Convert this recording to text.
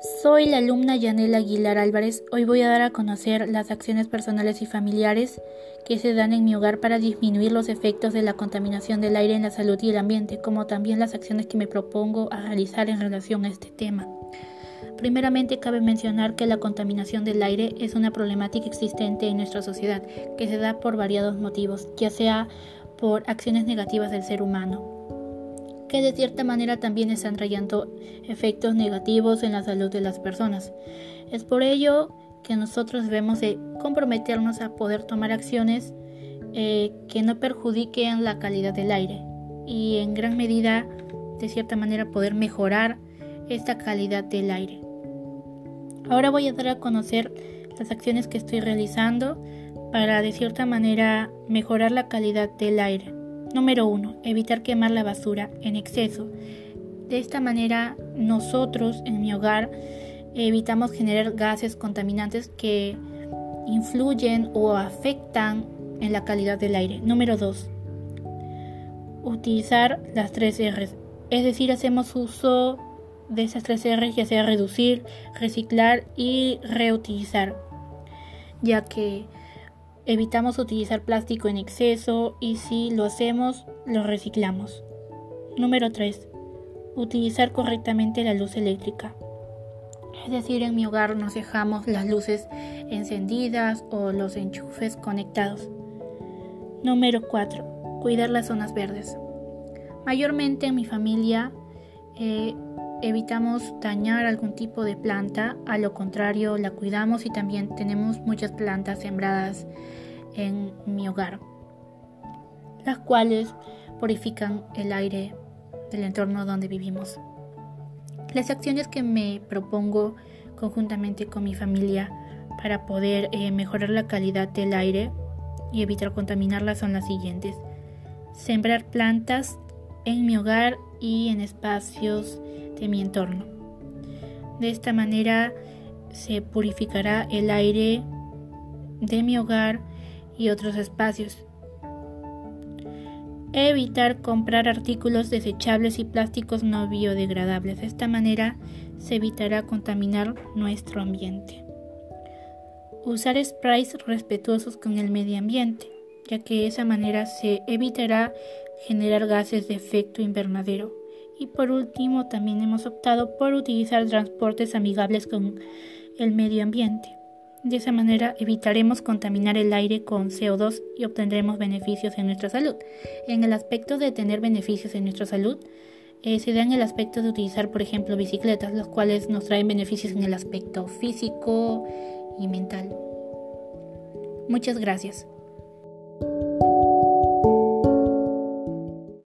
Soy la alumna Yanela Aguilar Álvarez. Hoy voy a dar a conocer las acciones personales y familiares que se dan en mi hogar para disminuir los efectos de la contaminación del aire en la salud y el ambiente, como también las acciones que me propongo a realizar en relación a este tema. Primeramente, cabe mencionar que la contaminación del aire es una problemática existente en nuestra sociedad que se da por variados motivos, ya sea por acciones negativas del ser humano, que de cierta manera también están trayendo efectos negativos en la salud de las personas. Es por ello que nosotros debemos de comprometernos a poder tomar acciones eh, que no perjudiquen la calidad del aire y en gran medida, de cierta manera, poder mejorar esta calidad del aire. Ahora voy a dar a conocer las acciones que estoy realizando para de cierta manera mejorar la calidad del aire. Número 1. Evitar quemar la basura en exceso. De esta manera nosotros en mi hogar evitamos generar gases contaminantes que influyen o afectan en la calidad del aire. Número 2. Utilizar las tres R's. Es decir, hacemos uso de esas tres R's, ya sea reducir, reciclar y reutilizar. Ya que Evitamos utilizar plástico en exceso y si lo hacemos, lo reciclamos. Número 3. Utilizar correctamente la luz eléctrica. Es decir, en mi hogar nos dejamos las luces encendidas o los enchufes conectados. Número 4. Cuidar las zonas verdes. Mayormente en mi familia eh, evitamos dañar algún tipo de planta, a lo contrario la cuidamos y también tenemos muchas plantas sembradas en mi hogar, las cuales purifican el aire del entorno donde vivimos. Las acciones que me propongo conjuntamente con mi familia para poder eh, mejorar la calidad del aire y evitar contaminarla son las siguientes. Sembrar plantas en mi hogar y en espacios de mi entorno. De esta manera se purificará el aire de mi hogar y otros espacios. Evitar comprar artículos desechables y plásticos no biodegradables. De esta manera se evitará contaminar nuestro ambiente. Usar sprays respetuosos con el medio ambiente, ya que de esa manera se evitará generar gases de efecto invernadero. Y por último, también hemos optado por utilizar transportes amigables con el medio ambiente. De esa manera evitaremos contaminar el aire con CO2 y obtendremos beneficios en nuestra salud. En el aspecto de tener beneficios en nuestra salud, eh, se da en el aspecto de utilizar, por ejemplo, bicicletas, los cuales nos traen beneficios en el aspecto físico y mental. Muchas gracias.